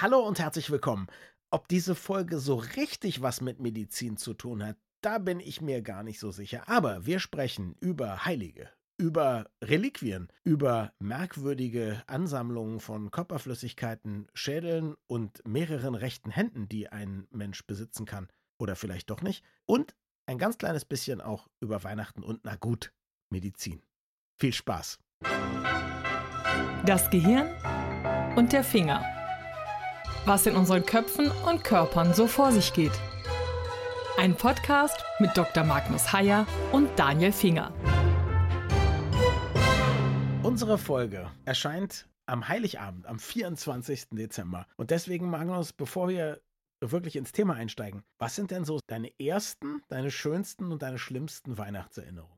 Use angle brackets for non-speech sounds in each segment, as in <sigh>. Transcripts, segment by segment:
Hallo und herzlich willkommen. Ob diese Folge so richtig was mit Medizin zu tun hat, da bin ich mir gar nicht so sicher. Aber wir sprechen über Heilige, über Reliquien, über merkwürdige Ansammlungen von Körperflüssigkeiten, Schädeln und mehreren rechten Händen, die ein Mensch besitzen kann. Oder vielleicht doch nicht. Und ein ganz kleines bisschen auch über Weihnachten und, na gut, Medizin. Viel Spaß. Das Gehirn und der Finger was in unseren Köpfen und Körpern so vor sich geht. Ein Podcast mit Dr. Magnus Heyer und Daniel Finger. Unsere Folge erscheint am Heiligabend, am 24. Dezember. Und deswegen, Magnus, bevor wir wirklich ins Thema einsteigen, was sind denn so deine ersten, deine schönsten und deine schlimmsten Weihnachtserinnerungen?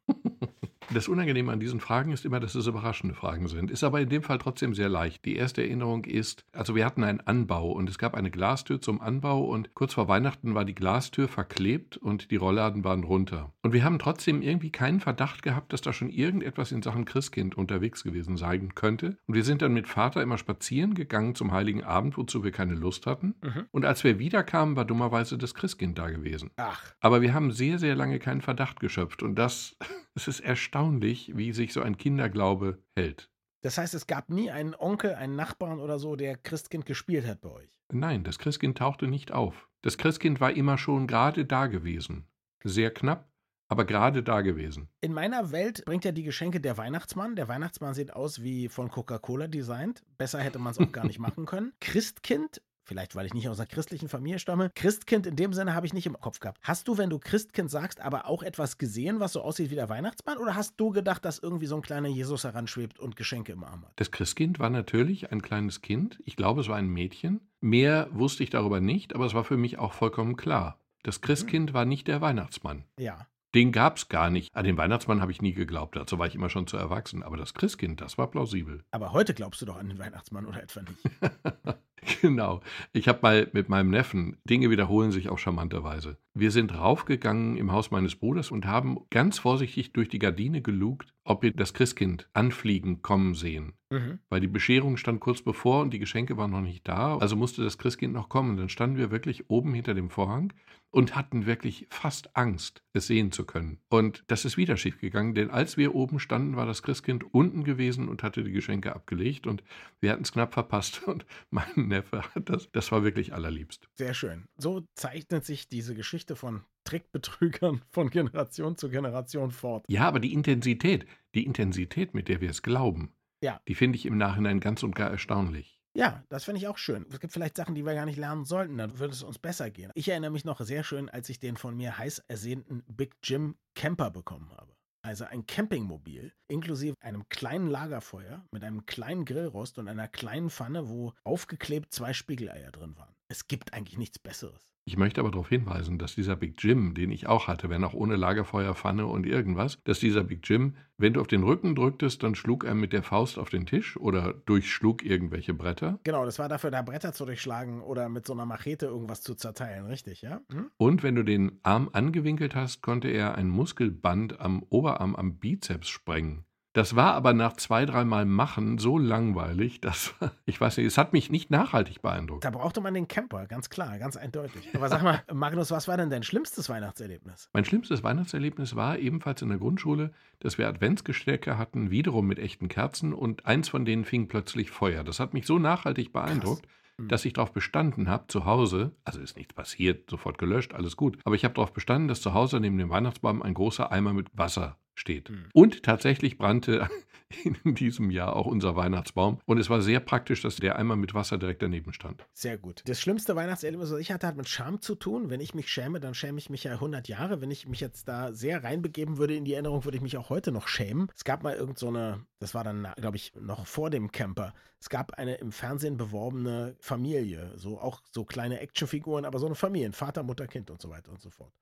Das Unangenehme an diesen Fragen ist immer, dass es überraschende Fragen sind. Ist aber in dem Fall trotzdem sehr leicht. Die erste Erinnerung ist, also wir hatten einen Anbau und es gab eine Glastür zum Anbau und kurz vor Weihnachten war die Glastür verklebt und die Rollladen waren runter. Und wir haben trotzdem irgendwie keinen Verdacht gehabt, dass da schon irgendetwas in Sachen Christkind unterwegs gewesen sein könnte. Und wir sind dann mit Vater immer spazieren gegangen zum Heiligen Abend, wozu wir keine Lust hatten. Mhm. Und als wir wiederkamen, war dummerweise das Christkind da gewesen. Ach. Aber wir haben sehr, sehr lange keinen Verdacht geschöpft und das, <laughs> das ist erstaunlich erstaunlich, wie sich so ein Kinderglaube hält. Das heißt, es gab nie einen Onkel, einen Nachbarn oder so, der Christkind gespielt hat bei euch? Nein, das Christkind tauchte nicht auf. Das Christkind war immer schon gerade da gewesen. Sehr knapp, aber gerade da gewesen. In meiner Welt bringt ja die Geschenke der Weihnachtsmann. Der Weihnachtsmann sieht aus wie von Coca-Cola designt. Besser hätte man es auch gar nicht <laughs> machen können. Christkind vielleicht weil ich nicht aus einer christlichen Familie stamme. Christkind in dem Sinne habe ich nicht im Kopf gehabt. Hast du, wenn du Christkind sagst, aber auch etwas gesehen, was so aussieht wie der Weihnachtsmann? Oder hast du gedacht, dass irgendwie so ein kleiner Jesus heranschwebt und Geschenke im Arm hat? Das Christkind war natürlich ein kleines Kind. Ich glaube, es war ein Mädchen. Mehr wusste ich darüber nicht, aber es war für mich auch vollkommen klar. Das Christkind mhm. war nicht der Weihnachtsmann. Ja. Den gab es gar nicht. An den Weihnachtsmann habe ich nie geglaubt. Dazu war ich immer schon zu erwachsen. Aber das Christkind, das war plausibel. Aber heute glaubst du doch an den Weihnachtsmann oder etwa nicht? <laughs> <laughs> Genau. Ich habe mal mit meinem Neffen, Dinge wiederholen sich auf charmanterweise. Wir sind raufgegangen im Haus meines Bruders und haben ganz vorsichtig durch die Gardine gelugt, ob wir das Christkind anfliegen kommen sehen. Mhm. Weil die Bescherung stand kurz bevor und die Geschenke waren noch nicht da. Also musste das Christkind noch kommen. Dann standen wir wirklich oben hinter dem Vorhang und hatten wirklich fast Angst, es sehen zu können. Und das ist wieder schief gegangen, denn als wir oben standen, war das Christkind unten gewesen und hatte die Geschenke abgelegt und wir hatten es knapp verpasst <laughs> und mein Neffe hat das, das war wirklich allerliebst. Sehr schön. So zeichnet sich diese Geschichte von Trickbetrügern <laughs> von Generation zu Generation fort. Ja, aber die Intensität, die Intensität, mit der wir es glauben, ja. die finde ich im Nachhinein ganz und gar erstaunlich. Ja, das finde ich auch schön. Es gibt vielleicht Sachen, die wir gar nicht lernen sollten, dann würde es uns besser gehen. Ich erinnere mich noch sehr schön, als ich den von mir heiß ersehnten Big Jim Camper bekommen habe. Also ein Campingmobil, inklusive einem kleinen Lagerfeuer mit einem kleinen Grillrost und einer kleinen Pfanne, wo aufgeklebt zwei Spiegeleier drin waren. Es gibt eigentlich nichts Besseres. Ich möchte aber darauf hinweisen, dass dieser Big Jim, den ich auch hatte, wenn auch ohne Lagerfeuer, Pfanne und irgendwas, dass dieser Big Jim, wenn du auf den Rücken drücktest, dann schlug er mit der Faust auf den Tisch oder durchschlug irgendwelche Bretter. Genau, das war dafür, da Bretter zu durchschlagen oder mit so einer Machete irgendwas zu zerteilen, richtig, ja? Hm? Und wenn du den Arm angewinkelt hast, konnte er ein Muskelband am Oberarm am Bizeps sprengen. Das war aber nach zwei, dreimal Machen so langweilig, dass, <laughs> ich weiß nicht, es hat mich nicht nachhaltig beeindruckt. Da brauchte man den Camper, ganz klar, ganz eindeutig. Aber sag mal, <laughs> Magnus, was war denn dein schlimmstes Weihnachtserlebnis? Mein schlimmstes Weihnachtserlebnis war ebenfalls in der Grundschule, dass wir Adventsgestecke hatten, wiederum mit echten Kerzen und eins von denen fing plötzlich Feuer. Das hat mich so nachhaltig beeindruckt. Krass hm. dass ich darauf bestanden habe, zu Hause, also ist nichts passiert, sofort gelöscht, alles gut, aber ich habe darauf bestanden, dass zu Hause neben dem Weihnachtsbaum ein großer Eimer mit Wasser steht. Mhm. Und tatsächlich brannte <laughs> in diesem Jahr auch unser Weihnachtsbaum. Und es war sehr praktisch, dass der Eimer mit Wasser direkt daneben stand. Sehr gut. Das schlimmste Weihnachtserlebnis, was ich hatte, hat mit Scham zu tun. Wenn ich mich schäme, dann schäme ich mich ja 100 Jahre. Wenn ich mich jetzt da sehr reinbegeben würde in die Erinnerung, würde ich mich auch heute noch schämen. Es gab mal irgend so eine, das war dann, glaube ich, noch vor dem Camper. Es gab eine im Fernsehen beworbene Familie. So auch so kleine Actionfiguren, aber so eine Familie. Vater, Mutter, Kind und so weiter und so fort.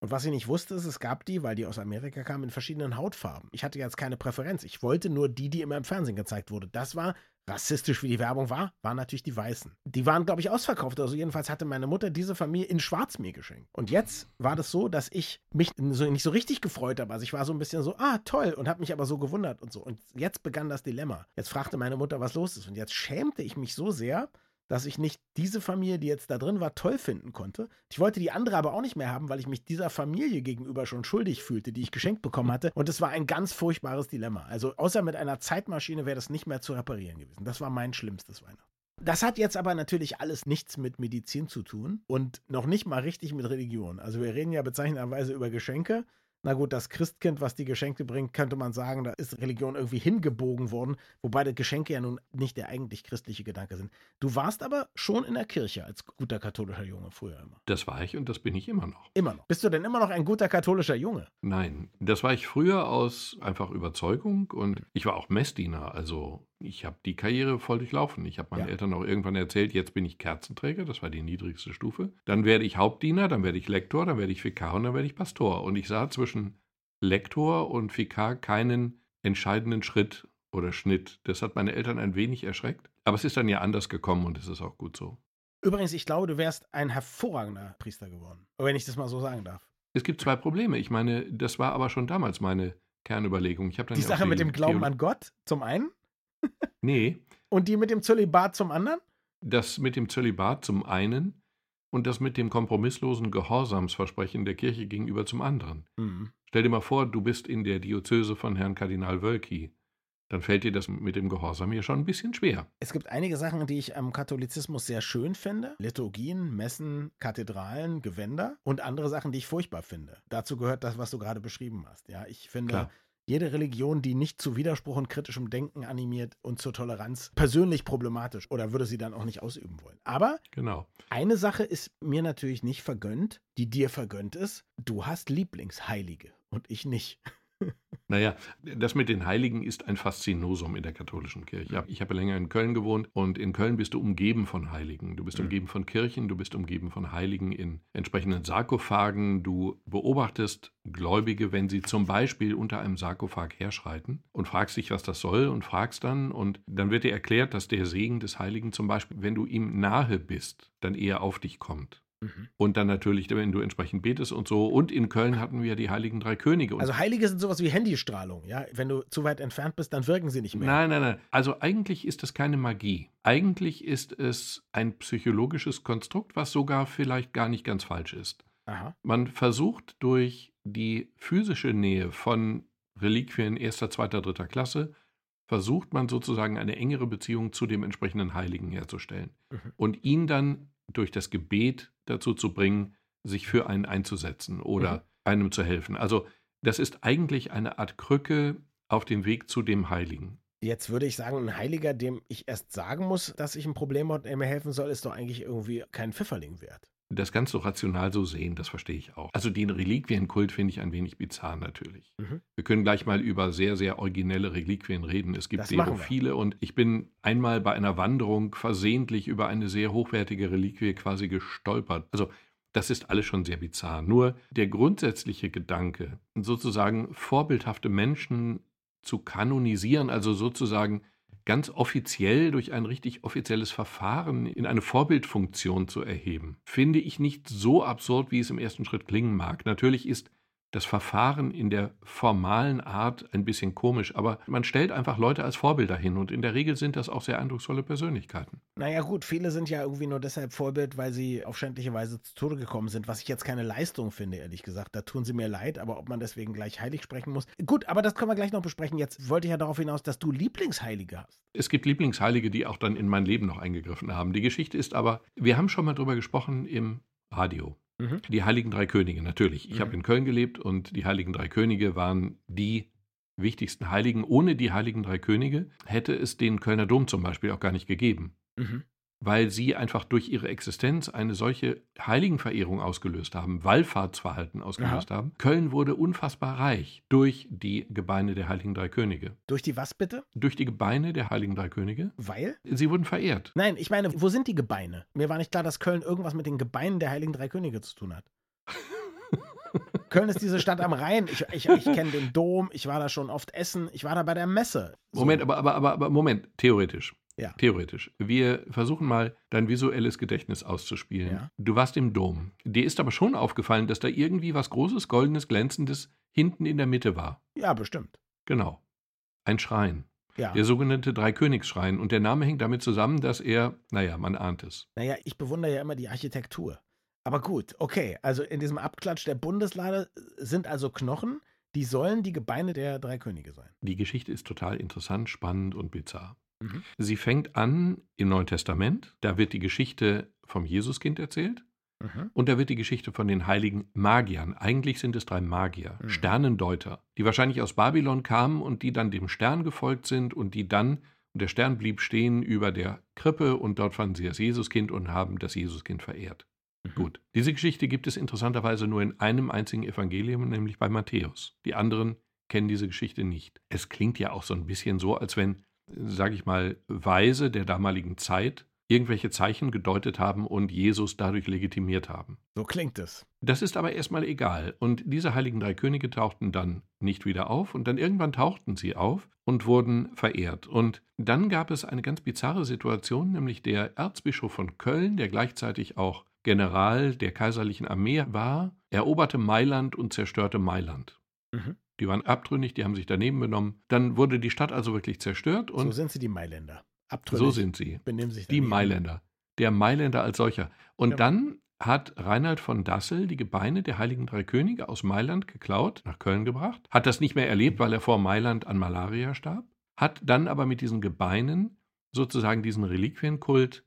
Und was ich nicht wusste, ist, es gab die, weil die aus Amerika kamen, in verschiedenen Hautfarben. Ich hatte jetzt keine Präferenz. Ich wollte nur die, die immer im Fernsehen gezeigt wurde. Das war, rassistisch wie die Werbung war, waren natürlich die Weißen. Die waren, glaube ich, ausverkauft. Also jedenfalls hatte meine Mutter diese Familie in Schwarz mir geschenkt. Und jetzt war das so, dass ich mich so, nicht so richtig gefreut habe. Also ich war so ein bisschen so, ah, toll, und habe mich aber so gewundert und so. Und jetzt begann das Dilemma. Jetzt fragte meine Mutter, was los ist. Und jetzt schämte ich mich so sehr, dass ich nicht diese Familie, die jetzt da drin war, toll finden konnte. Ich wollte die andere aber auch nicht mehr haben, weil ich mich dieser Familie gegenüber schon schuldig fühlte, die ich geschenkt bekommen hatte. Und es war ein ganz furchtbares Dilemma. Also außer mit einer Zeitmaschine wäre das nicht mehr zu reparieren gewesen. Das war mein schlimmstes Weihnachten. Das hat jetzt aber natürlich alles nichts mit Medizin zu tun und noch nicht mal richtig mit Religion. Also wir reden ja bezeichnenderweise über Geschenke na gut, das Christkind, was die Geschenke bringt, könnte man sagen, da ist Religion irgendwie hingebogen worden, wobei die Geschenke ja nun nicht der eigentlich christliche Gedanke sind. Du warst aber schon in der Kirche als guter katholischer Junge früher immer. Das war ich und das bin ich immer noch. Immer noch. Bist du denn immer noch ein guter katholischer Junge? Nein, das war ich früher aus einfach Überzeugung und ich war auch Messdiener, also ich habe die Karriere voll durchlaufen. Ich habe meinen ja. Eltern auch irgendwann erzählt, jetzt bin ich Kerzenträger, das war die niedrigste Stufe. Dann werde ich Hauptdiener, dann werde ich Lektor, dann werde ich Vikar und dann werde ich Pastor. Und ich sah zwischen Lektor und Vikar keinen entscheidenden Schritt oder Schnitt. Das hat meine Eltern ein wenig erschreckt. Aber es ist dann ja anders gekommen und es ist auch gut so. Übrigens, ich glaube, du wärst ein hervorragender Priester geworden. Wenn ich das mal so sagen darf. Es gibt zwei Probleme. Ich meine, das war aber schon damals meine Kernüberlegung. Ich die ja Sache mit dem Glauben Theolo an Gott zum einen Nee. Und die mit dem Zölibat zum anderen? Das mit dem Zölibat zum einen und das mit dem kompromisslosen Gehorsamsversprechen der Kirche gegenüber zum anderen. Mhm. Stell dir mal vor, du bist in der Diözese von Herrn Kardinal Wölki. Dann fällt dir das mit dem Gehorsam hier schon ein bisschen schwer. Es gibt einige Sachen, die ich am Katholizismus sehr schön finde. Liturgien, Messen, Kathedralen, Gewänder und andere Sachen, die ich furchtbar finde. Dazu gehört das, was du gerade beschrieben hast. Ja, ich finde, Klar jede Religion, die nicht zu Widerspruch und kritischem Denken animiert und zur Toleranz, persönlich problematisch oder würde sie dann auch nicht ausüben wollen. Aber genau. eine Sache ist mir natürlich nicht vergönnt, die dir vergönnt ist. Du hast Lieblingsheilige und ich nicht. Naja, das mit den Heiligen ist ein Faszinosum in der katholischen Kirche. Ich habe länger in Köln gewohnt und in Köln bist du umgeben von Heiligen. Du bist mhm. umgeben von Kirchen, du bist umgeben von Heiligen in entsprechenden Sarkophagen. Du beobachtest Gläubige, wenn sie zum Beispiel unter einem Sarkophag herschreiten und fragst dich, was das soll und fragst dann und dann wird dir erklärt, dass der Segen des Heiligen zum Beispiel, wenn du ihm nahe bist, dann eher auf dich kommt. Mhm. Und dann natürlich, wenn du entsprechend betest und so. Und in Köln hatten wir die Heiligen Drei Könige. Also Heilige sind sowas wie Handystrahlung, ja? Wenn du zu weit entfernt bist, dann wirken sie nicht mehr. Nein, nein, nein. Also eigentlich ist das keine Magie. Eigentlich ist es ein psychologisches Konstrukt, was sogar vielleicht gar nicht ganz falsch ist. Aha. Man versucht durch die physische Nähe von Reliquien erster, zweiter, dritter Klasse, versucht man sozusagen eine engere Beziehung zu dem entsprechenden Heiligen herzustellen mhm. und ihn dann durch das Gebet dazu zu bringen, sich für einen einzusetzen oder mhm. einem zu helfen. Also das ist eigentlich eine Art Krücke auf dem Weg zu dem Heiligen. Jetzt würde ich sagen, ein Heiliger, dem ich erst sagen muss, dass ich ein Problem habe und er mir helfen soll, ist doch eigentlich irgendwie kein Pfifferling wert das ganz so rational so sehen, das verstehe ich auch. Also den Reliquienkult finde ich ein wenig bizarr natürlich. Mhm. Wir können gleich mal über sehr, sehr originelle Reliquien reden. Es gibt sehr viele und ich bin einmal bei einer Wanderung versehentlich über eine sehr hochwertige Reliquie quasi gestolpert. Also das ist alles schon sehr bizarr. Nur der grundsätzliche Gedanke, sozusagen vorbildhafte Menschen zu kanonisieren, also sozusagen ganz offiziell durch ein richtig offizielles Verfahren in eine Vorbildfunktion zu erheben, finde ich nicht so absurd, wie es im ersten Schritt klingen mag. Natürlich ist das Verfahren in der formalen Art ein bisschen komisch, aber man stellt einfach Leute als Vorbilder hin und in der Regel sind das auch sehr eindrucksvolle Persönlichkeiten. Naja gut, viele sind ja irgendwie nur deshalb Vorbild, weil sie auf schändliche Weise zu Tode gekommen sind, was ich jetzt keine Leistung finde, ehrlich gesagt. Da tun sie mir leid, aber ob man deswegen gleich heilig sprechen muss. Gut, aber das können wir gleich noch besprechen. Jetzt wollte ich ja darauf hinaus, dass du Lieblingsheilige hast. Es gibt Lieblingsheilige, die auch dann in mein Leben noch eingegriffen haben. Die Geschichte ist aber, wir haben schon mal drüber gesprochen im Radio. Mhm. Die Heiligen Drei Könige, natürlich. Ich mhm. habe in Köln gelebt und die Heiligen Drei Könige waren die wichtigsten Heiligen. Ohne die Heiligen Drei Könige hätte es den Kölner Dom zum Beispiel auch gar nicht gegeben. Mhm weil sie einfach durch ihre Existenz eine solche Heiligenverehrung ausgelöst haben, Wallfahrtsverhalten ausgelöst Aha. haben. Köln wurde unfassbar reich durch die Gebeine der Heiligen Drei Könige. Durch die was bitte? Durch die Gebeine der Heiligen Drei Könige. Weil? Sie wurden verehrt. Nein, ich meine, wo sind die Gebeine? Mir war nicht klar, dass Köln irgendwas mit den Gebeinen der Heiligen Drei Könige zu tun hat. <laughs> Köln ist diese Stadt am Rhein. Ich, ich, ich kenne den Dom, ich war da schon oft essen, ich war da bei der Messe. So. Moment, aber, aber, aber, aber Moment, theoretisch. Ja. Theoretisch. Wir versuchen mal, dein visuelles Gedächtnis auszuspielen. Ja. Du warst im Dom. Dir ist aber schon aufgefallen, dass da irgendwie was Großes, Goldenes, Glänzendes hinten in der Mitte war. Ja, bestimmt. Genau. Ein Schrein. Ja. Der sogenannte Dreikönigsschrein. Und der Name hängt damit zusammen, dass er, naja, man ahnt es. Naja, ich bewundere ja immer die Architektur. Aber gut, okay. Also in diesem Abklatsch der Bundeslade sind also Knochen, die sollen die Gebeine der drei Könige sein. Die Geschichte ist total interessant, spannend und bizarr. Mhm. Sie fängt an im Neuen Testament. Da wird die Geschichte vom Jesuskind erzählt. Mhm. Und da wird die Geschichte von den heiligen Magiern. Eigentlich sind es drei Magier, Mhm. Sternendeuter, die wahrscheinlich aus Babylon kamen und die dann dem Stern gefolgt sind und die dann, und der Stern blieb stehen über der Krippe und dort fanden sie das Jesuskind und haben das Jesuskind verehrt. Mhm. Gut. Diese Geschichte gibt es interessanterweise nur in einem einzigen Evangelium, nämlich bei Matthäus. Die anderen kennen diese Geschichte nicht. Es klingt ja auch so ein bisschen so, als wenn, sage ich mal, Weise der damaligen Zeit irgendwelche Zeichen gedeutet haben und Jesus dadurch legitimiert haben. So klingt es. Das ist aber erstmal egal. Und diese heiligen drei Könige tauchten dann nicht wieder auf und dann irgendwann tauchten sie auf und wurden verehrt. Und dann gab es eine ganz bizarre Situation, nämlich der Erzbischof von Köln, der gleichzeitig auch General der kaiserlichen Armee war, eroberte Mailand und zerstörte Mailand. Mhm. Die waren abtrünnig, die haben sich daneben benommen. Dann wurde die Stadt also wirklich zerstört So und sind sie die Mailänder. Abtrünnig. so sind sie. Benehmen sich Die. Mailänder. Der Mailänder als solcher. Und Ja. dann hat Reinhard von Dassel die Gebeine der Heiligen Drei Könige aus Mailand geklaut, nach Köln gebracht, hat das nicht mehr erlebt, weil er vor Mailand an Malaria starb, hat dann aber mit diesen Gebeinen sozusagen diesen Reliquienkult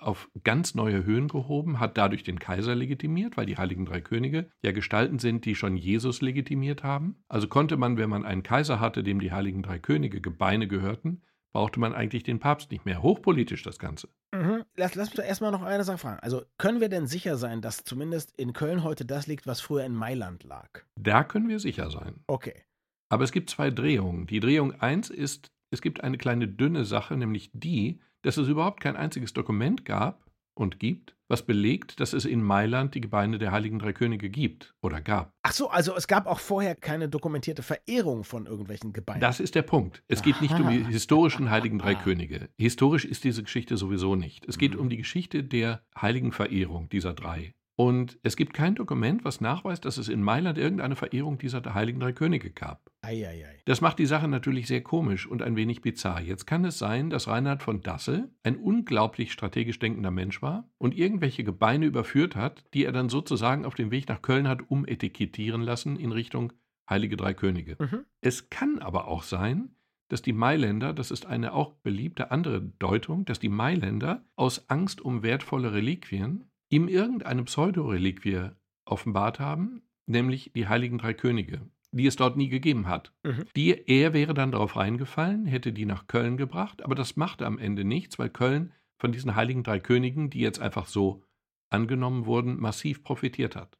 auf ganz neue Höhen gehoben, hat dadurch den Kaiser legitimiert, weil die Heiligen Drei Könige ja Gestalten sind, die schon Jesus legitimiert haben. Also konnte man, wenn man einen Kaiser hatte, dem die Heiligen Drei Könige Gebeine gehörten, brauchte man eigentlich den Papst nicht mehr. Hochpolitisch das Ganze. Mhm. Lass, lass mich doch erstmal noch eine Sache fragen. Also können wir denn sicher sein, dass zumindest in Köln heute das liegt, was früher in Mailand lag? Da können wir sicher sein. Okay. Aber es gibt zwei Drehungen. Die Drehung 1 ist, es gibt eine kleine dünne Sache, nämlich die, dass es überhaupt kein einziges Dokument gab und gibt, was belegt, dass es in Mailand die Gebeine der Heiligen Drei Könige gibt oder gab. Ach so, also es gab auch vorher keine dokumentierte Verehrung von irgendwelchen Gebeinen. Das ist der Punkt. Es geht nicht um die Aha. historischen Heiligen Drei Ah. Könige. Historisch ist diese Geschichte sowieso nicht. Es geht Mhm. um die Geschichte der heiligen Verehrung dieser drei. Und es gibt kein Dokument, was nachweist, dass es in Mailand irgendeine Verehrung dieser Heiligen Drei Könige gab. Eieiei. Das macht die Sache natürlich sehr komisch und ein wenig bizarr. Jetzt kann es sein, dass Reinhard von Dassel ein unglaublich strategisch denkender Mensch war und irgendwelche Gebeine überführt hat, die er dann sozusagen auf dem Weg nach Köln hat umetikettieren lassen in Richtung Heilige Drei Könige. Mhm. Es kann aber auch sein, dass die Mailänder, das ist eine auch beliebte andere Deutung, dass die Mailänder aus Angst um wertvolle Reliquien ihm irgendeine Pseudoreliquie offenbart haben, nämlich die Heiligen Drei Könige, die es dort nie gegeben hat. Mhm. Die, er wäre dann darauf reingefallen, hätte die nach Köln gebracht, aber das machte am Ende nichts, weil Köln von diesen Heiligen Drei Königen, die jetzt einfach so angenommen wurden, massiv profitiert hat.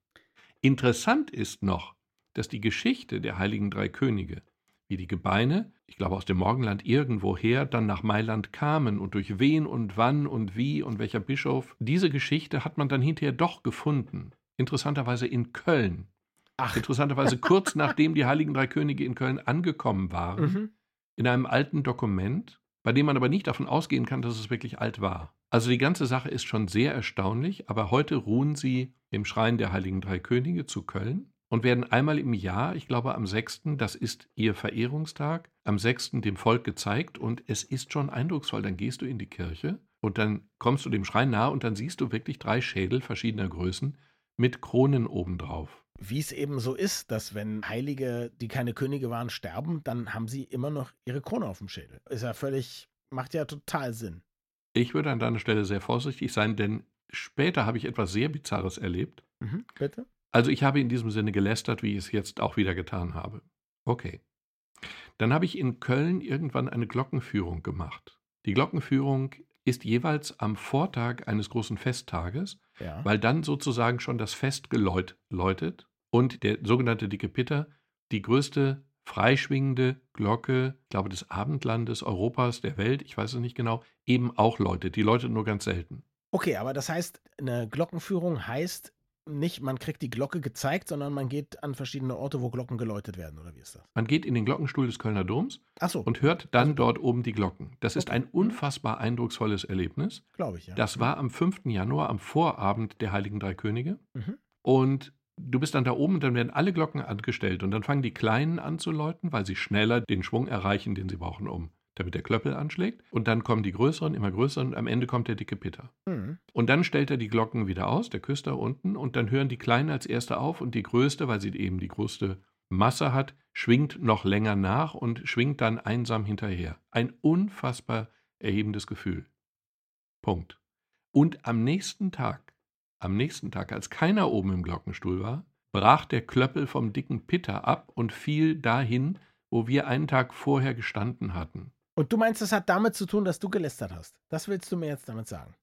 Interessant ist noch, dass die Geschichte der Heiligen Drei Könige, wie die Gebeine, ich glaube aus dem Morgenland irgendwoher, dann nach Mailand kamen und durch wen und wann und wie und welcher Bischof, diese Geschichte hat man dann hinterher doch gefunden. Interessanterweise in Köln. Ach, Interessanterweise kurz <laughs> nachdem die Heiligen Drei Könige in Köln angekommen waren, mhm. in einem alten Dokument, bei dem man aber nicht davon ausgehen kann, dass es wirklich alt war. Also die ganze Sache ist schon sehr erstaunlich, aber heute ruhen sie im Schrein der Heiligen Drei Könige zu Köln und werden einmal im Jahr, ich glaube am 6., das ist ihr Verehrungstag, am 6. dem Volk gezeigt und es ist schon eindrucksvoll. Dann gehst du in die Kirche und dann kommst du dem Schrein nahe und dann siehst du wirklich drei Schädel verschiedener Größen mit Kronen obendrauf. wie es eben so ist, dass wenn Heilige, die keine Könige waren, sterben, dann haben sie immer noch ihre Krone auf dem Schädel. Ist ja völlig, macht ja total Sinn. Ich würde an deiner Stelle sehr vorsichtig sein, denn später habe ich etwas sehr Bizarres erlebt. Mhm. Bitte? Also ich habe in diesem Sinne gelästert, wie ich es jetzt auch wieder getan habe. Okay. Dann habe ich in Köln irgendwann eine Glockenführung gemacht. Die Glockenführung ist jeweils am Vortag eines großen Festtages, Ja. weil dann sozusagen schon das Fest geläut, läutet und der sogenannte Dicke Pitter die größte freischwingende Glocke, ich glaube des Abendlandes Europas, der Welt, ich weiß es nicht genau, eben auch läutet. Die läutet nur ganz selten. Okay, aber das heißt, eine Glockenführung heißt nicht, man kriegt die Glocke gezeigt, sondern man geht an verschiedene Orte, wo Glocken geläutet werden, oder wie ist das? Man geht in den Glockenstuhl des Kölner Doms so, und hört dann dort oben die Glocken. Das ist Okay. ein unfassbar eindrucksvolles Erlebnis. glaube ich, ja. Das war am 5. Januar, am Vorabend der Heiligen Drei Könige. Mhm. Und du bist dann da oben und dann werden alle Glocken angestellt und dann fangen die Kleinen an zu läuten, weil sie schneller den Schwung erreichen, den sie brauchen, um damit der Klöppel anschlägt. Und dann kommen die größeren, immer größeren und am Ende kommt der dicke Pitter. Mhm. Und dann stellt er die Glocken wieder aus, der Küster unten, und dann hören die Kleinen als erste auf und die größte, weil sie eben die größte Masse hat, schwingt noch länger nach und schwingt dann einsam hinterher. Ein unfassbar erhebendes Gefühl. Punkt. Und am nächsten Tag, am nächsten Tag, als keiner oben im Glockenstuhl war, brach der Klöppel vom dicken Pitter ab und fiel dahin, wo wir einen Tag vorher gestanden hatten. Und du meinst, das hat damit zu tun, dass du gelästert hast? Das willst du mir jetzt damit sagen?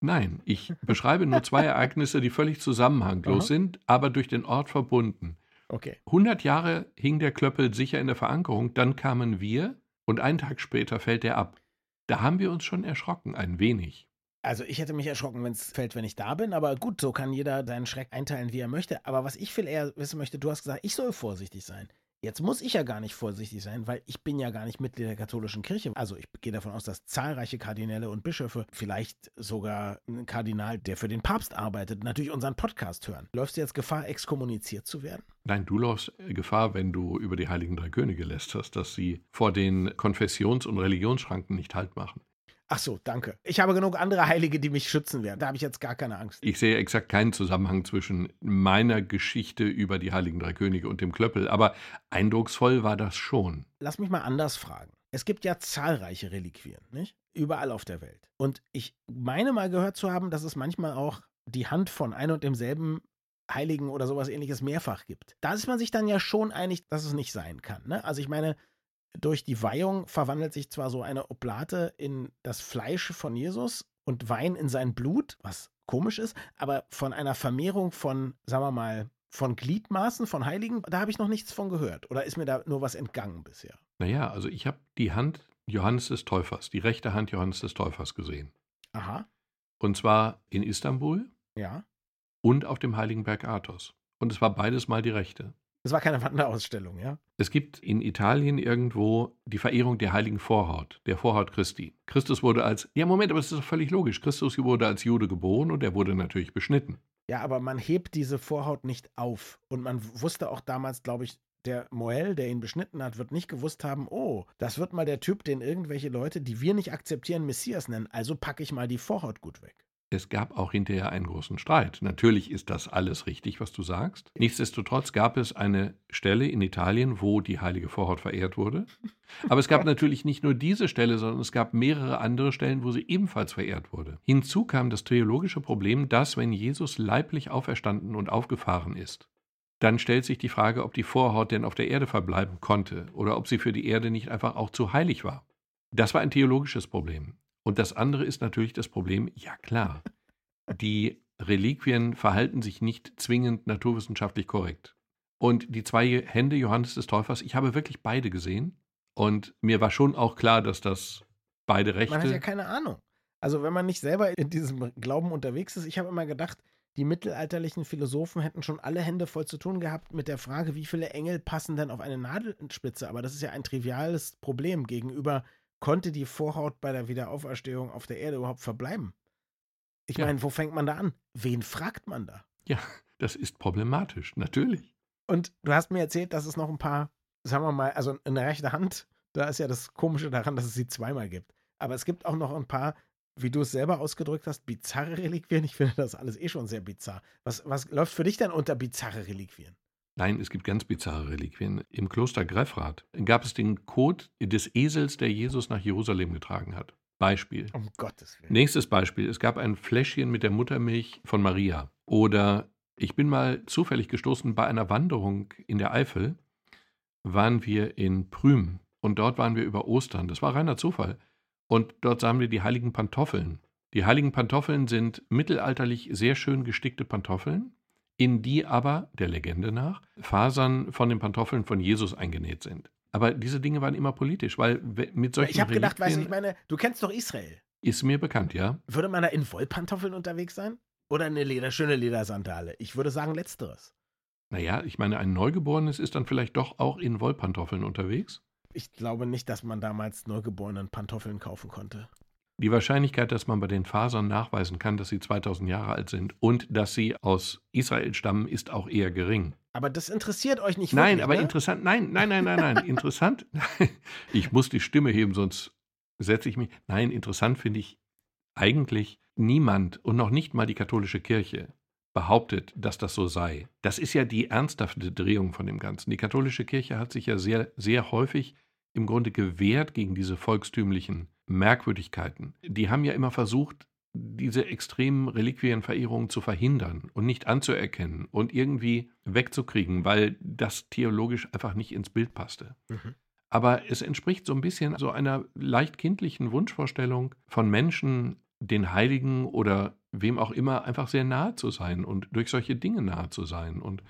Nein, ich beschreibe nur zwei <laughs> Ereignisse, die völlig zusammenhanglos Aha. sind, aber durch den Ort verbunden. Okay. 100 Jahre hing der Klöppel sicher in der Verankerung, dann kamen wir und einen Tag später fällt er ab. Da haben wir uns schon erschrocken, ein wenig. Also ich hätte mich erschrocken, wenn es fällt, wenn ich da bin, aber gut, so kann jeder seinen Schreck einteilen, wie er möchte. Aber was ich viel eher wissen möchte, du hast gesagt, ich soll vorsichtig sein. Jetzt muss ich ja gar nicht vorsichtig sein, weil ich bin ja gar nicht Mitglied der katholischen Kirche. Also ich gehe davon aus, dass zahlreiche Kardinäle und Bischöfe, vielleicht sogar ein Kardinal, der für den Papst arbeitet, natürlich unseren Podcast hören. Läufst du jetzt Gefahr, exkommuniziert zu werden? Nein, du läufst Gefahr, wenn du über die Heiligen Drei Könige lästerst, dass sie vor den Konfessions- und Religionsschranken nicht Halt machen. Ach so, danke. Ich habe genug andere Heilige, die mich schützen werden. Da habe ich jetzt gar keine Angst. Ich sehe exakt keinen Zusammenhang zwischen meiner Geschichte über die Heiligen Drei Könige und dem Klöppel, aber eindrucksvoll war das schon. Lass mich mal anders fragen. Es gibt ja zahlreiche Reliquien, nicht? Überall auf der Welt. Und ich meine mal gehört zu haben, dass es manchmal auch die Hand von ein und demselben Heiligen oder sowas ähnliches mehrfach gibt. Da ist man sich dann ja schon einig, dass es nicht sein kann. Ne? Also ich meine, durch die Weihung verwandelt sich zwar so eine Oblate in das Fleisch von Jesus und Wein in sein Blut, was komisch ist, aber von einer Vermehrung von, sagen wir mal, von Gliedmaßen, von Heiligen, da habe ich noch nichts von gehört. Oder ist mir da nur was entgangen bisher? Naja, also ich habe die Hand Johannes des Täufers, die rechte Hand Johannes des Täufers gesehen. Aha, Und zwar in Istanbul ja. und auf dem Heiligen Berg Athos. Und es war beides mal die rechte. Es war keine Wanderausstellung, ja? Es gibt in Italien irgendwo die Verehrung der heiligen Vorhaut, der Vorhaut Christi. Christus wurde als, ja Moment, aber das ist doch völlig logisch. Christus wurde als Jude geboren und er wurde natürlich beschnitten. Ja, aber man hebt diese Vorhaut nicht auf. Und man wusste auch damals, glaube ich, der Moel, der ihn beschnitten hat, wird nicht gewusst haben, oh, das wird mal der Typ, den irgendwelche Leute, die wir nicht akzeptieren, Messias nennen. Also packe ich mal die Vorhaut gut weg. Es gab auch hinterher einen großen Streit. Natürlich ist das alles richtig, was du sagst. Nichtsdestotrotz gab es eine Stelle in Italien, wo die heilige Vorhaut verehrt wurde. Aber es gab <laughs> natürlich nicht nur diese Stelle, sondern es gab mehrere andere Stellen, wo sie ebenfalls verehrt wurde. Hinzu kam das theologische Problem, dass wenn Jesus leiblich auferstanden und aufgefahren ist, dann stellt sich die Frage, ob die Vorhaut denn auf der Erde verbleiben konnte oder ob sie für die Erde nicht einfach auch zu heilig war. Das war ein theologisches Problem. Und das andere ist natürlich das Problem, ja klar, die Reliquien verhalten sich nicht zwingend naturwissenschaftlich korrekt. Und die zwei Hände Johannes des Täufers, ich habe wirklich beide gesehen. Und mir war schon auch klar, dass das beide Man hat ja Rechte. keine Ahnung. Also wenn man nicht selber in diesem Glauben unterwegs ist, ich habe immer gedacht, die mittelalterlichen Philosophen hätten schon alle Hände voll zu tun gehabt mit der Frage, wie viele Engel passen denn auf eine Nadelspitze. Aber das ist ja ein triviales Problem gegenüber, konnte die Vorhaut bei der Wiederauferstehung auf der Erde überhaupt verbleiben? Ich Ja. meine, wo fängt man da an? Wen fragt man da? Ja, <laughs> das ist problematisch, natürlich. Und du hast mir erzählt, dass es noch ein paar, sagen wir mal, also eine rechte Hand, da ist ja das Komische daran, dass es sie zweimal gibt. Aber es gibt auch noch ein paar, wie du es selber ausgedrückt hast, bizarre Reliquien. Ich finde das alles eh schon sehr bizarr. Was, was läuft für dich denn unter bizarre Reliquien? Nein, es gibt ganz bizarre Reliquien. Im Kloster Greffrath gab es den Kot des Esels, der Jesus nach Jerusalem getragen hat. Beispiel. Um Gottes Willen. Nächstes Beispiel. Es gab ein Fläschchen mit der Muttermilch von Maria. Oder ich bin mal zufällig gestoßen bei einer Wanderung in der Eifel, waren wir in Prüm und dort waren wir über Ostern. Das war reiner Zufall. Und dort sahen wir die heiligen Pantoffeln. Die heiligen Pantoffeln sind mittelalterlich sehr schön gestickte Pantoffeln, in die aber, der Legende nach, Fasern von den Pantoffeln von Jesus eingenäht sind. Aber diese Dinge waren immer politisch, weil we- mit solchen Ich habe gedacht, weißt du, ich meine, du kennst doch Israel. ist mir bekannt, ja. Würde man da in Wollpantoffeln unterwegs sein? Oder eine Leder, schöne Ledersandale? Ich würde sagen, letzteres. Naja, ich meine, ein Neugeborenes ist dann vielleicht doch auch in Wollpantoffeln unterwegs. Ich glaube nicht, dass man damals Neugeborenen Pantoffeln kaufen konnte. Die Wahrscheinlichkeit, dass man bei den Fasern nachweisen kann, dass sie 2000 Jahre alt sind und dass sie aus Israel stammen, ist auch eher gering. Aber das interessiert euch nicht Nein, wirklich, aber ne? interessant, nein, nein, nein, nein, nein, <laughs> interessant. <laughs> Ich muss die Stimme heben, sonst setze ich mich. Nein, interessant finde ich eigentlich niemand und noch nicht mal die katholische Kirche behauptet, dass das so sei. Das ist ja die ernsthafte Drehung von dem Ganzen. Die katholische Kirche hat sich ja sehr, sehr häufig im Grunde gewehrt gegen diese volkstümlichen Merkwürdigkeiten. Die haben ja immer versucht, diese extremen Reliquienverehrungen zu verhindern und nicht anzuerkennen und irgendwie wegzukriegen, weil das theologisch einfach nicht ins Bild passte. Mhm. Aber es entspricht so ein bisschen so einer leicht kindlichen Wunschvorstellung von Menschen, den Heiligen oder wem auch immer einfach sehr nahe zu sein und durch solche Dinge nahe zu sein. Und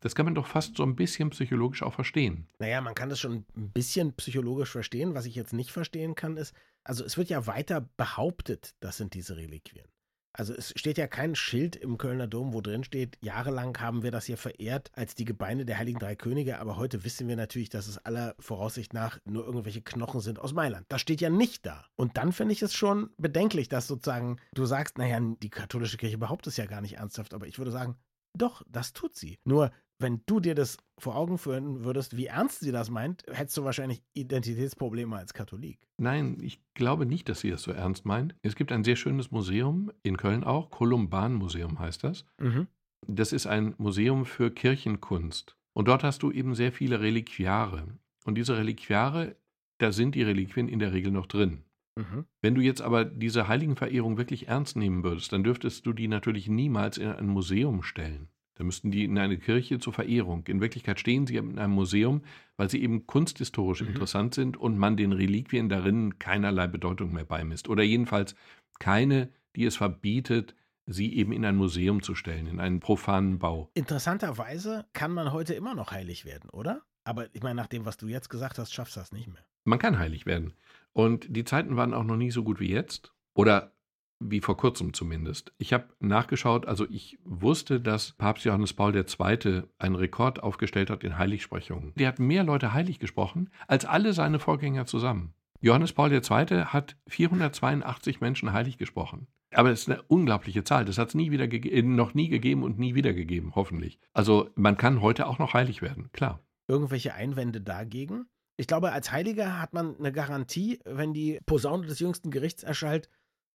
das kann man doch fast so ein bisschen psychologisch auch verstehen. Naja, man kann das schon ein bisschen psychologisch verstehen. Was ich jetzt nicht verstehen kann, ist, also es wird ja weiter behauptet, das sind diese Reliquien. Also es steht ja kein Schild im Kölner Dom, wo drin steht, jahrelang haben wir das hier verehrt als die Gebeine der Heiligen Drei Könige, aber heute wissen wir natürlich, dass es aller Voraussicht nach nur irgendwelche Knochen sind aus Mailand. Das steht ja nicht da. Und dann finde ich es schon bedenklich, dass sozusagen du sagst, naja, die katholische Kirche behauptet es ja gar nicht ernsthaft, aber ich würde sagen, doch, das tut sie. Nur wenn du dir das vor Augen führen würdest, wie ernst sie das meint, hättest du wahrscheinlich Identitätsprobleme als Katholik. Nein, ich glaube nicht, dass sie das so ernst meint. Es gibt ein sehr schönes Museum in Köln auch, Kolumban Museum heißt das. Mhm. Das ist ein Museum für Kirchenkunst. Und dort hast du eben sehr viele Reliquiare. Und diese Reliquiare, da sind die Reliquien in der Regel noch drin. Mhm. Wenn du jetzt aber diese Heiligenverehrung wirklich ernst nehmen würdest, dann dürftest du die natürlich niemals in ein Museum stellen. Da müssten die in eine Kirche zur Verehrung. In Wirklichkeit stehen sie in einem Museum, weil sie eben kunsthistorisch mhm. interessant sind und man den Reliquien darin keinerlei Bedeutung mehr beimisst. Oder jedenfalls keine, die es verbietet, sie eben in ein Museum zu stellen, in einen profanen Bau. Interessanterweise kann man heute immer noch heilig werden, oder? Aber ich meine, nach dem, was du jetzt gesagt hast, schaffst du das nicht mehr. Man kann heilig werden. Und die Zeiten waren auch noch nie so gut wie jetzt. Oder wie vor kurzem zumindest. Ich habe nachgeschaut, also ich wusste, dass Papst Johannes Paul II. einen Rekord aufgestellt hat in Heiligsprechungen. Der hat mehr Leute heilig gesprochen als alle seine Vorgänger zusammen. Johannes Paul II. hat 482 Menschen heilig gesprochen. Aber das ist eine unglaubliche Zahl. Das hat es nie wieder äh, noch nie gegeben und nie wieder gegeben, hoffentlich. Also man kann heute auch noch heilig werden, klar. Irgendwelche Einwände dagegen? Ich glaube, als Heiliger hat man eine Garantie, wenn die Posaune des jüngsten Gerichts erschallt,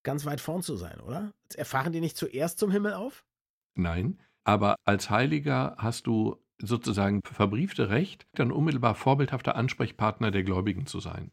ganz weit vorn zu sein, oder? Erfahren die nicht zuerst zum Himmel auf? Nein, aber als Heiliger hast du sozusagen verbriefte Recht, dann unmittelbar vorbildhafter Ansprechpartner der Gläubigen zu sein.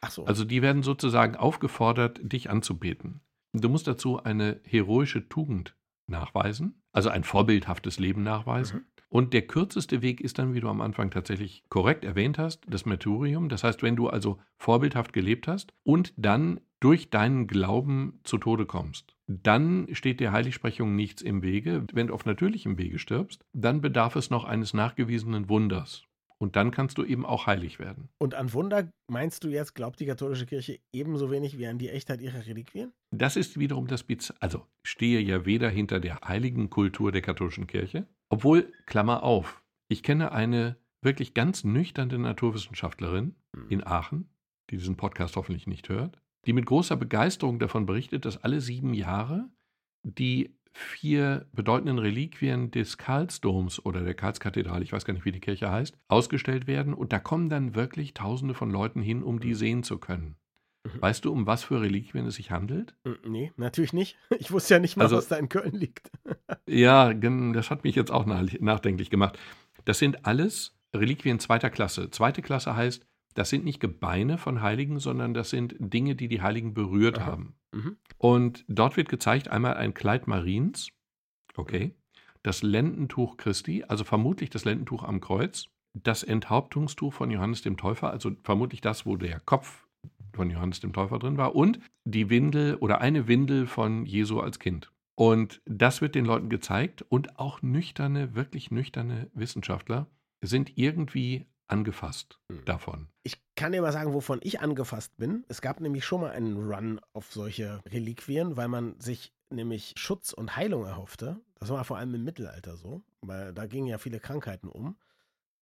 Ach so. Also die werden sozusagen aufgefordert, dich anzubeten. Du musst dazu eine heroische Tugend nachweisen, also ein vorbildhaftes Leben nachweisen. Mhm. Und der kürzeste Weg ist dann, wie du am Anfang tatsächlich korrekt erwähnt hast, das Martyrium. Das heißt, wenn du also vorbildhaft gelebt hast und dann durch deinen Glauben zu Tode kommst, dann steht der Heiligsprechung nichts im Wege. Wenn du auf natürlichem Wege stirbst, dann bedarf es noch eines nachgewiesenen Wunders. Und dann kannst du eben auch heilig werden. Und an Wunder meinst du jetzt, glaubt die katholische Kirche ebenso wenig wie an die Echtheit ihrer Reliquien? Das ist wiederum das Biz Also stehe ja weder hinter der heiligen Kultur der katholischen Kirche, obwohl, Klammer auf, ich kenne eine wirklich ganz nüchterne Naturwissenschaftlerin hm. in Aachen, die diesen Podcast hoffentlich nicht hört, die mit großer Begeisterung davon berichtet, dass alle sieben Jahre die vier bedeutenden Reliquien des Karlsdoms oder der Karlskathedrale, ich weiß gar nicht, wie die Kirche heißt, ausgestellt werden. Und da kommen dann wirklich Tausende von Leuten hin, um die mhm. sehen zu können. Mhm. Weißt du, um was für Reliquien es sich handelt? Nee, natürlich nicht. <laughs> Ich wusste ja nicht mal, also, was da in Köln liegt. <laughs> ja, das hat mich jetzt auch nachdenklich gemacht. Das sind alles Reliquien zweiter Klasse. Zweite Klasse heißt, das sind nicht Gebeine von Heiligen, sondern das sind Dinge, die die Heiligen berührt Aha. haben. Mhm. Und dort wird gezeigt einmal ein Kleid Mariens, okay, das Lendentuch Christi, also vermutlich das Lendentuch am Kreuz, das Enthauptungstuch von Johannes dem Täufer, also vermutlich das, wo der Kopf von Johannes dem Täufer drin war, und die Windel oder eine Windel von Jesu als Kind. Und das wird den Leuten gezeigt und auch nüchterne, wirklich nüchterne Wissenschaftler sind irgendwie angefasst mhm. davon. Ich kann dir mal sagen, wovon ich angefasst bin. Es gab nämlich schon mal einen Run auf solche Reliquien, weil man sich nämlich Schutz und Heilung erhoffte. Das war vor allem im Mittelalter so, weil da gingen ja viele Krankheiten um.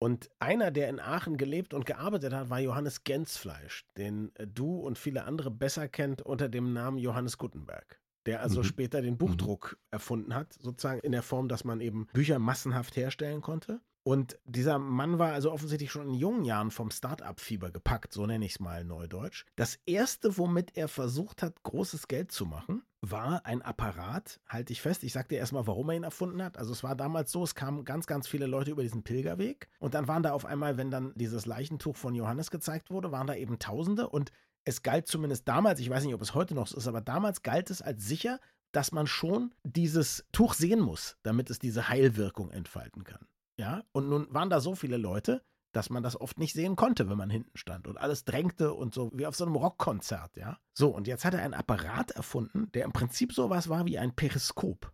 Und einer, der in Aachen gelebt und gearbeitet hat, war Johannes Gensfleisch, den du und viele andere besser kennt unter dem Namen Johannes Gutenberg der also mhm. später den mhm. Buchdruck mhm. erfunden hat, sozusagen in der Form, dass man eben Bücher massenhaft herstellen konnte. Und dieser Mann war also offensichtlich schon in jungen Jahren vom Start-up-Fieber gepackt, so nenne ich es mal neudeutsch. Das erste, womit er versucht hat, großes Geld zu machen, war ein Apparat, halte ich fest. Ich sag dir erstmal, warum er ihn erfunden hat. Also es war damals so, es kamen ganz, ganz viele Leute über diesen Pilgerweg und dann waren da auf einmal, wenn dann dieses Leichentuch von Johannes gezeigt wurde, waren da eben Tausende und es galt zumindest damals, ich weiß nicht, ob es heute noch so ist, aber damals galt es als sicher, dass man schon dieses Tuch sehen muss, damit es diese Heilwirkung entfalten kann. Ja, und nun waren da so viele Leute, dass man das oft nicht sehen konnte, wenn man hinten stand und alles drängte und so wie auf so einem Rockkonzert, ja. So, und jetzt hat er einen Apparat erfunden, der im Prinzip sowas war wie ein Periskop.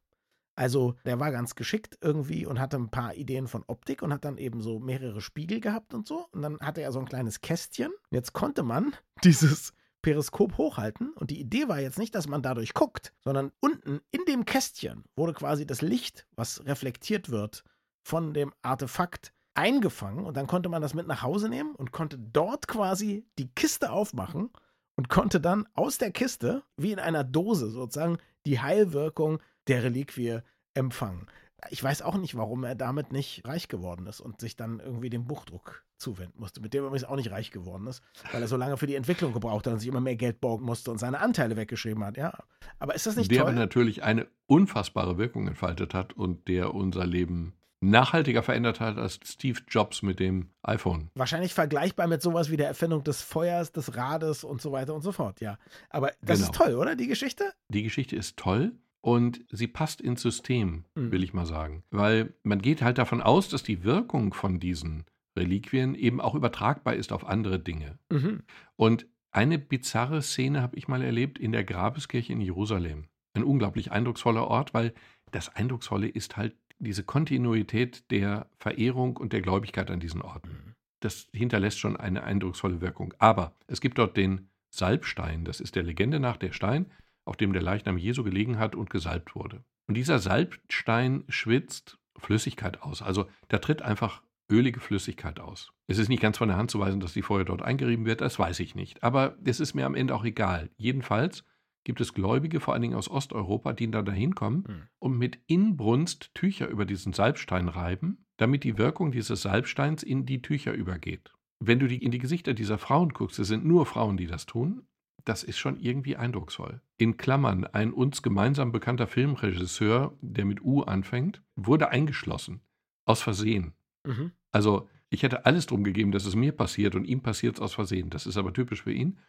Also, der war ganz geschickt irgendwie und hatte ein paar Ideen von Optik und hat dann eben so mehrere Spiegel gehabt und so. Und dann hatte er so ein kleines Kästchen. Jetzt konnte man <laughs> dieses Periskop hochhalten. Und die Idee war jetzt nicht, dass man dadurch guckt, sondern unten in dem Kästchen wurde quasi das Licht, was reflektiert wird, von dem Artefakt eingefangen und dann konnte man das mit nach Hause nehmen und konnte dort quasi die Kiste aufmachen und konnte dann aus der Kiste, wie in einer Dose sozusagen, die Heilwirkung der Reliquie empfangen. Ich weiß auch nicht, warum er damit nicht reich geworden ist und sich dann irgendwie dem Buchdruck zuwenden musste, mit dem er übrigens auch nicht reich geworden ist, weil er so lange für die Entwicklung gebraucht hat und sich immer mehr Geld borgen musste und seine Anteile weggeschrieben hat. Ja, aber ist das nicht der toll? Der natürlich eine unfassbare Wirkung entfaltet hat und der unser Leben nachhaltiger verändert hat als Steve Jobs mit dem iPhone. Wahrscheinlich vergleichbar mit sowas wie der Erfindung des Feuers, des Rades und so weiter und so fort, ja. Aber das genau. ist toll, oder, die Geschichte? Die Geschichte ist toll. Und sie passt ins System, mhm. will ich mal sagen. Weil man geht halt davon aus, dass die Wirkung von diesen Reliquien eben auch übertragbar ist auf andere Dinge. Mhm. Und eine bizarre Szene habe ich mal erlebt in der Grabeskirche in Jerusalem. Ein unglaublich eindrucksvoller Ort, weil das Eindrucksvolle ist halt diese Kontinuität der Verehrung und der Gläubigkeit an diesen Orten. Mhm. Das hinterlässt schon eine eindrucksvolle Wirkung. Aber es gibt dort den Salbstein, das ist der Legende nach der Stein, auf dem der Leichnam Jesu gelegen hat und gesalbt wurde. Und dieser Salbstein schwitzt Flüssigkeit aus. Also da tritt einfach ölige Flüssigkeit aus. Es ist nicht ganz von der Hand zu weisen, dass die vorher dort eingerieben wird, das weiß ich nicht. Aber das ist mir am Ende auch egal. Jedenfalls gibt es Gläubige, vor allen Dingen aus Osteuropa, die da dahin kommen mhm. und mit Inbrunst Tücher über diesen Salbstein reiben, damit die Wirkung dieses Salbsteins in die Tücher übergeht. Wenn du die, in die Gesichter dieser Frauen guckst, es sind nur Frauen, die das tun, das ist schon irgendwie eindrucksvoll. In Klammern, ein uns gemeinsam bekannter Filmregisseur, der mit U anfängt, wurde eingeschlossen. Aus Versehen. Mhm. Also, ich hätte alles drum gegeben, dass es mir passiert und ihm passiert es aus Versehen. Das ist aber typisch für ihn.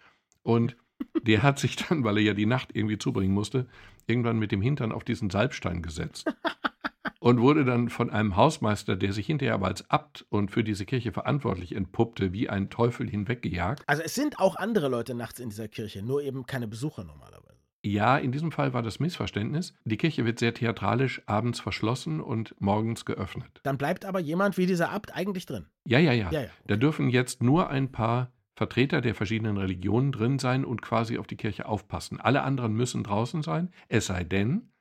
Und der hat sich dann, weil er ja die Nacht irgendwie zubringen musste, irgendwann mit dem Hintern auf diesen Salbstein gesetzt. und wurde dann von einem Hausmeister, der sich hinterher aber als Abt und für diese Kirche verantwortlich entpuppte, wie ein Teufel hinweggejagt. Also es sind auch andere Leute nachts in dieser Kirche, nur eben keine Besucher normalerweise. Ja, in diesem Fall war das Missverständnis. Die Kirche wird sehr theatralisch abends verschlossen und morgens geöffnet. Dann bleibt aber jemand wie dieser Abt eigentlich drin. Ja, ja, ja. ja, ja. Da dürfen jetzt nur ein paar Vertreter der verschiedenen Religionen drin sein und quasi auf die Kirche aufpassen. Alle anderen müssen draußen sein, es sei denn,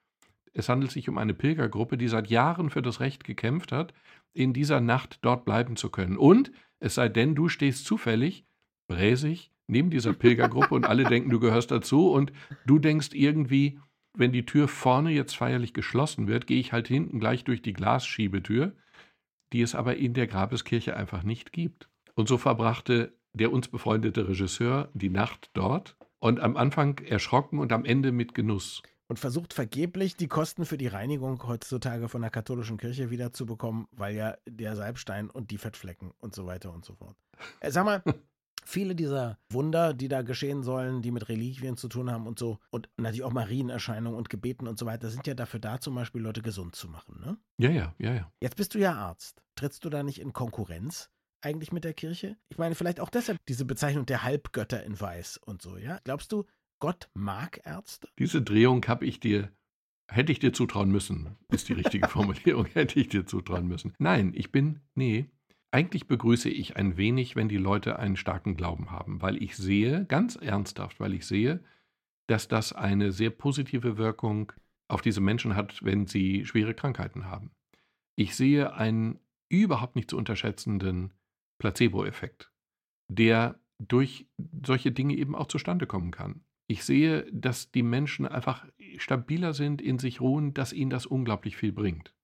es handelt sich um eine Pilgergruppe, die seit Jahren für das Recht gekämpft hat, in dieser Nacht dort bleiben zu können. Und es sei denn, du stehst zufällig, bräsig, neben dieser Pilgergruppe und alle denken, du gehörst dazu und du denkst irgendwie, wenn die Tür vorne jetzt feierlich geschlossen wird, gehe ich halt hinten gleich durch die Glasschiebetür, die es aber in der Grabeskirche einfach nicht gibt. Und so verbrachte der uns befreundete Regisseur die Nacht dort und am Anfang erschrocken und am Ende mit Genuss. Und versucht vergeblich, die Kosten für die Reinigung heutzutage von der katholischen Kirche wiederzubekommen, weil ja der Salbstein und die Fettflecken und so weiter und so fort. Äh, sag mal, <laughs> viele dieser Wunder, die da geschehen sollen, die mit Reliquien zu tun haben und so, und natürlich auch Marienerscheinungen und Gebeten und so weiter, sind ja dafür da, zum Beispiel Leute gesund zu machen, ne? Ja, ja, ja, ja. Jetzt bist du ja Arzt. Trittst du da nicht in Konkurrenz eigentlich mit der Kirche? Ich meine, vielleicht auch deshalb diese Bezeichnung der Halbgötter in Weiß und so, ja? Glaubst du, Gott mag Ärzte? Diese Drehung habe ich dir, hätte ich dir zutrauen müssen, ist die richtige <laughs> Formulierung, hätte ich dir zutrauen müssen. Nein, ich bin, nee, eigentlich begrüße ich ein wenig, wenn die Leute einen starken Glauben haben, weil ich sehe, ganz ernsthaft, weil ich sehe, dass das eine sehr positive Wirkung auf diese Menschen hat, wenn sie schwere Krankheiten haben. Ich sehe einen überhaupt nicht zu unterschätzenden Placebo-Effekt, der durch solche Dinge eben auch zustande kommen kann. Ich sehe, dass die Menschen einfach stabiler sind, in sich ruhen, dass ihnen das unglaublich viel bringt.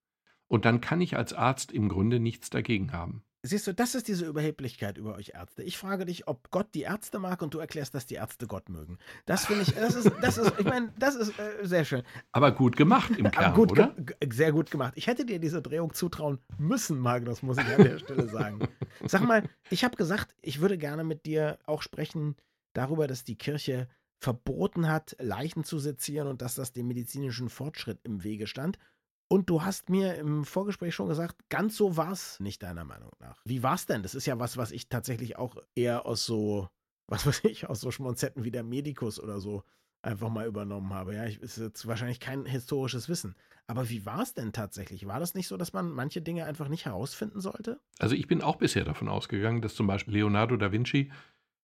Und dann kann ich als Arzt im Grunde nichts dagegen haben. Siehst du, das ist diese Überheblichkeit über euch Ärzte. Ich frage dich, ob Gott die Ärzte mag und du erklärst, dass die Ärzte Gott mögen. Das finde ich, das ist, das ist, ich meine, das ist äh, sehr schön. Aber gut gemacht im Kern, gut oder? sehr gut gemacht. Ich hätte dir diese Drehung zutrauen müssen, Magnus, muss ich an der Stelle sagen. Sag mal, ich habe gesagt, ich würde gerne mit dir auch sprechen darüber, dass die Kirche verboten hat, Leichen zu sezieren und dass das dem medizinischen Fortschritt im Wege stand. Und du hast mir im Vorgespräch schon gesagt, ganz so war es nicht deiner Meinung nach. Wie war es denn? Das ist ja was, was ich tatsächlich auch eher aus so, <laughs> was weiß ich, aus so Schmonzetten wie der Medikus oder so einfach mal übernommen habe. Ja, ich, ist jetzt wahrscheinlich kein historisches Wissen. Aber wie war es denn tatsächlich? War das nicht so, dass man manche Dinge einfach nicht herausfinden sollte? Also ich bin auch bisher davon ausgegangen, dass zum Beispiel Leonardo da Vinci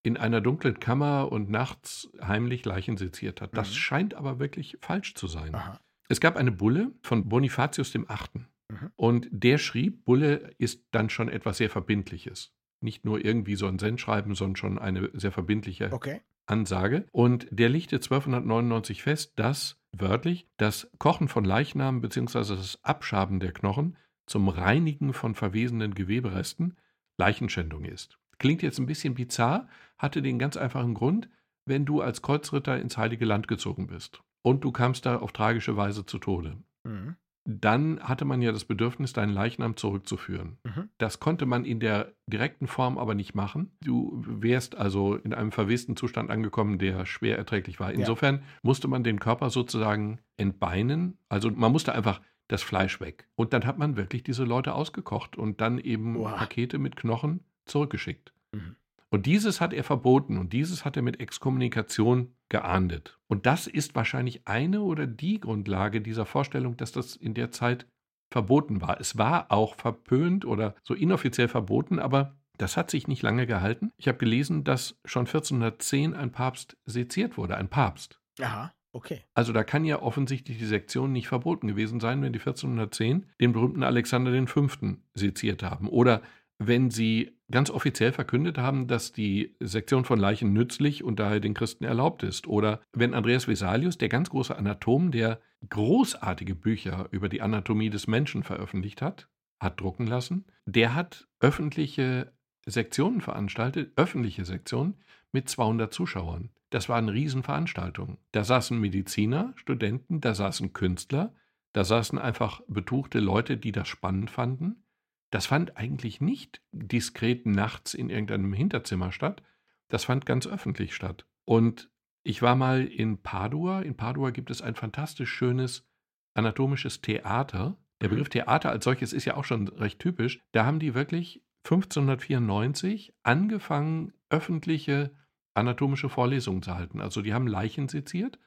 in einer dunklen Kammer und nachts heimlich Leichen seziert hat. Das mhm. scheint aber wirklich falsch zu sein. Aha. Es gab eine Bulle von Bonifatius dem Achten. Mhm. Und der schrieb, Bulle ist dann schon etwas sehr Verbindliches. Nicht nur irgendwie so ein Sendschreiben, sondern schon eine sehr verbindliche okay. Ansage. Und der legte 1299 fest, dass wörtlich das Kochen von Leichnamen bzw. das Abschaben der Knochen zum Reinigen von verwesenden Geweberesten Leichenschändung ist. Klingt jetzt ein bisschen bizarr, hatte den ganz einfachen Grund, wenn du als Kreuzritter ins Heilige Land gezogen bist und du kamst da auf tragische Weise zu Tode. Mhm. Dann hatte man ja das Bedürfnis, deinen Leichnam zurückzuführen. Mhm. Das konnte man in der direkten Form aber nicht machen. Du wärst also in einem verwesten Zustand angekommen, der schwer erträglich war. Insofern ja. musste man den Körper sozusagen entbeinen. Also man musste einfach das Fleisch weg. Und dann hat man wirklich diese Leute ausgekocht und dann eben Boah. Pakete mit Knochen zurückgeschickt. Mhm. Und dieses hat er verboten und dieses hat er mit Exkommunikation geahndet. Und das ist wahrscheinlich eine oder die Grundlage dieser Vorstellung, dass das in der Zeit verboten war. Es war auch verpönt oder so inoffiziell verboten, aber das hat sich nicht lange gehalten. Ich habe gelesen, dass schon 1410 ein Papst seziert wurde, ein Papst. Aha. Okay. Also da kann ja offensichtlich die Sektion nicht verboten gewesen sein, wenn die 1410 den berühmten Alexander V. seziert haben. Oder wenn sie ganz offiziell verkündet haben, dass die Sektion von Leichen nützlich und daher den Christen erlaubt ist. Oder wenn Andreas Vesalius, der ganz große Anatom, der großartige Bücher über die Anatomie des Menschen veröffentlicht hat, hat drucken lassen, der hat öffentliche Sektionen veranstaltet, öffentliche Sektionen mit 200 Zuschauern. Das waren Riesenveranstaltungen. Da saßen Mediziner, Studenten, da saßen Künstler, da saßen einfach betuchte Leute, die das spannend fanden. Das fand eigentlich nicht diskret nachts in irgendeinem Hinterzimmer statt. Das fand ganz öffentlich statt. Und ich war mal in Padua. In Padua gibt es ein fantastisch schönes anatomisches Theater. Der mhm. Begriff Theater als solches ist ja auch schon recht typisch. Da haben die wirklich 1594 angefangen, öffentliche anatomische Vorlesungen zu halten. Also die haben Leichen seziert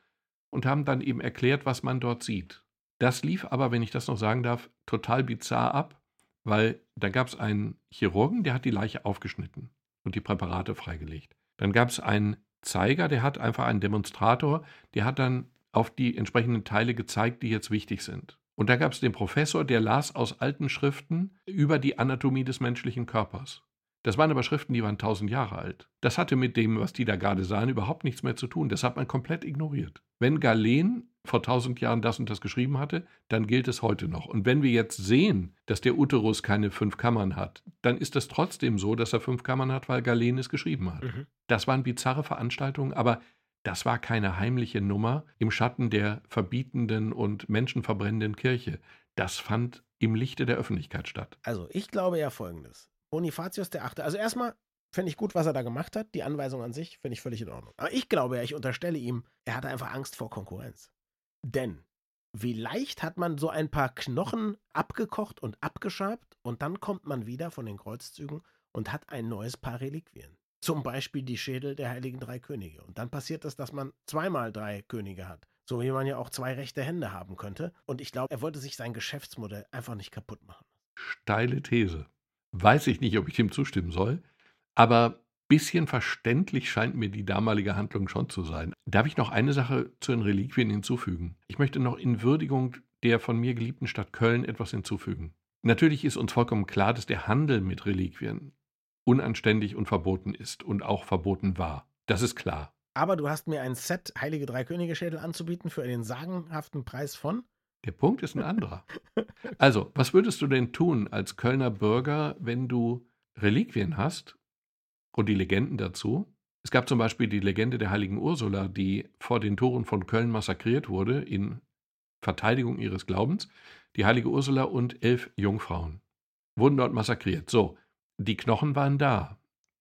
und haben dann eben erklärt, was man dort sieht. Das lief aber, wenn ich das noch sagen darf, total bizarr ab weil da gab es einen Chirurgen, der hat die Leiche aufgeschnitten und die Präparate freigelegt. Dann gab es einen Zeiger, der hat einfach einen Demonstrator, der hat dann auf die entsprechenden Teile gezeigt, die jetzt wichtig sind. Und da gab es den Professor, der las aus alten Schriften über die Anatomie des menschlichen Körpers. Das waren aber Schriften, die waren tausend Jahre alt. Das hatte mit dem, was die da gerade sahen, überhaupt nichts mehr zu tun. Das hat man komplett ignoriert. Wenn Galen vor tausend Jahren das und das geschrieben hatte, dann gilt es heute noch. Und wenn wir jetzt sehen, dass der Uterus keine fünf Kammern hat, dann ist es trotzdem so, dass er fünf Kammern hat, weil Galen es geschrieben hat. Mhm. Das waren bizarre Veranstaltungen, aber das war keine heimliche Nummer im Schatten der verbietenden und menschenverbrennenden Kirche. Das fand im Lichte der Öffentlichkeit statt. Also ich glaube ja folgendes. Bonifatius der Achte, also erstmal finde ich gut, was er da gemacht hat. Die Anweisung an sich finde ich völlig in Ordnung. Aber ich glaube ja, ich unterstelle ihm, er hatte einfach Angst vor Konkurrenz. Denn wie leicht hat man so ein paar Knochen abgekocht und abgeschabt und dann kommt man wieder von den Kreuzzügen und hat ein neues Paar Reliquien. Zum Beispiel die Schädel der heiligen drei Könige. Und dann passiert es, dass man zweimal drei Könige hat. So wie man ja auch zwei rechte Hände haben könnte. Und ich glaube, er wollte sich sein Geschäftsmodell einfach nicht kaputt machen. Steile These. Weiß ich nicht, ob ich dem zustimmen soll. Aber bisschen verständlich scheint mir die damalige Handlung schon zu sein. Darf ich noch eine Sache zu den Reliquien hinzufügen? Ich möchte noch in Würdigung der von mir geliebten Stadt Köln etwas hinzufügen. Natürlich ist uns vollkommen klar, dass der Handel mit Reliquien unanständig und verboten ist und auch verboten war. Das ist klar. Aber du hast mir ein Set Heilige Drei Könige Schädel anzubieten für den sagenhaften Preis von Der Punkt ist ein anderer. Also, was würdest du denn tun als Kölner Bürger, wenn du Reliquien hast und die Legenden dazu? Es gab zum Beispiel die Legende der heiligen Ursula, die vor den Toren von Köln massakriert wurde in Verteidigung ihres Glaubens. Die heilige Ursula und elf Jungfrauen wurden dort massakriert. So, die Knochen waren da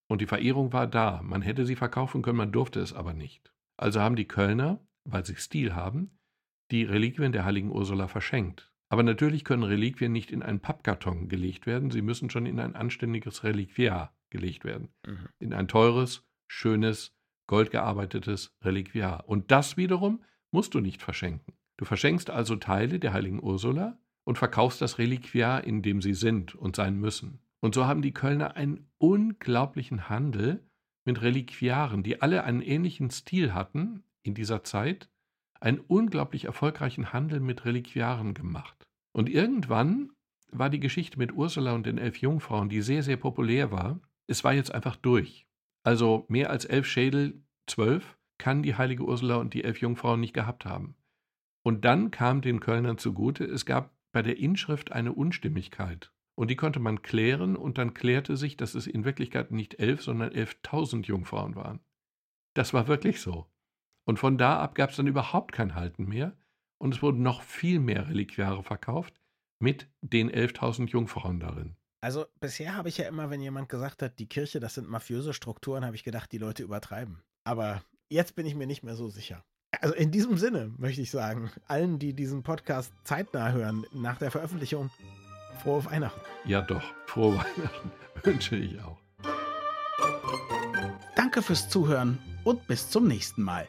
und die Verehrung war da. Man hätte sie verkaufen können, man durfte es aber nicht. Also haben die Kölner, weil sie Stil haben, die Reliquien der heiligen Ursula verschenkt. Aber natürlich können Reliquien nicht in einen Pappkarton gelegt werden, sie müssen schon in ein anständiges Reliquiar gelegt werden. Mhm. In ein teures, schönes, goldgearbeitetes Reliquiar. Und das wiederum musst du nicht verschenken. Du verschenkst also Teile der heiligen Ursula und verkaufst das Reliquiar, in dem sie sind und sein müssen. Und so haben die Kölner einen unglaublichen Handel mit Reliquiaren, die alle einen ähnlichen Stil hatten in dieser Zeit, einen unglaublich erfolgreichen Handel mit Reliquiaren gemacht. Und irgendwann war die Geschichte mit Ursula und den elf Jungfrauen, die sehr, sehr populär war, es war jetzt einfach durch. Also mehr als elf Schädel, zwölf, kann die heilige Ursula und die elf Jungfrauen nicht gehabt haben. Und dann kam den Kölnern zugute, es gab bei der Inschrift eine Unstimmigkeit. Und die konnte man klären und dann klärte sich, dass es in Wirklichkeit nicht elf, sondern elftausend Jungfrauen waren. Das war wirklich so. Und von da ab gab es dann überhaupt kein Halten mehr und es wurden noch viel mehr Reliquiare verkauft mit den 11.000 Jungfrauen darin. Also bisher habe ich ja immer, wenn jemand gesagt hat, die Kirche, das sind mafiöse Strukturen, habe ich gedacht, die Leute übertreiben. Aber jetzt bin ich mir nicht mehr so sicher. Also in diesem Sinne möchte ich sagen, allen, die diesen Podcast zeitnah hören, nach der Veröffentlichung, frohe Weihnachten. Ja doch, frohe Weihnachten <laughs> wünsche ich auch. Danke fürs Zuhören und bis zum nächsten Mal.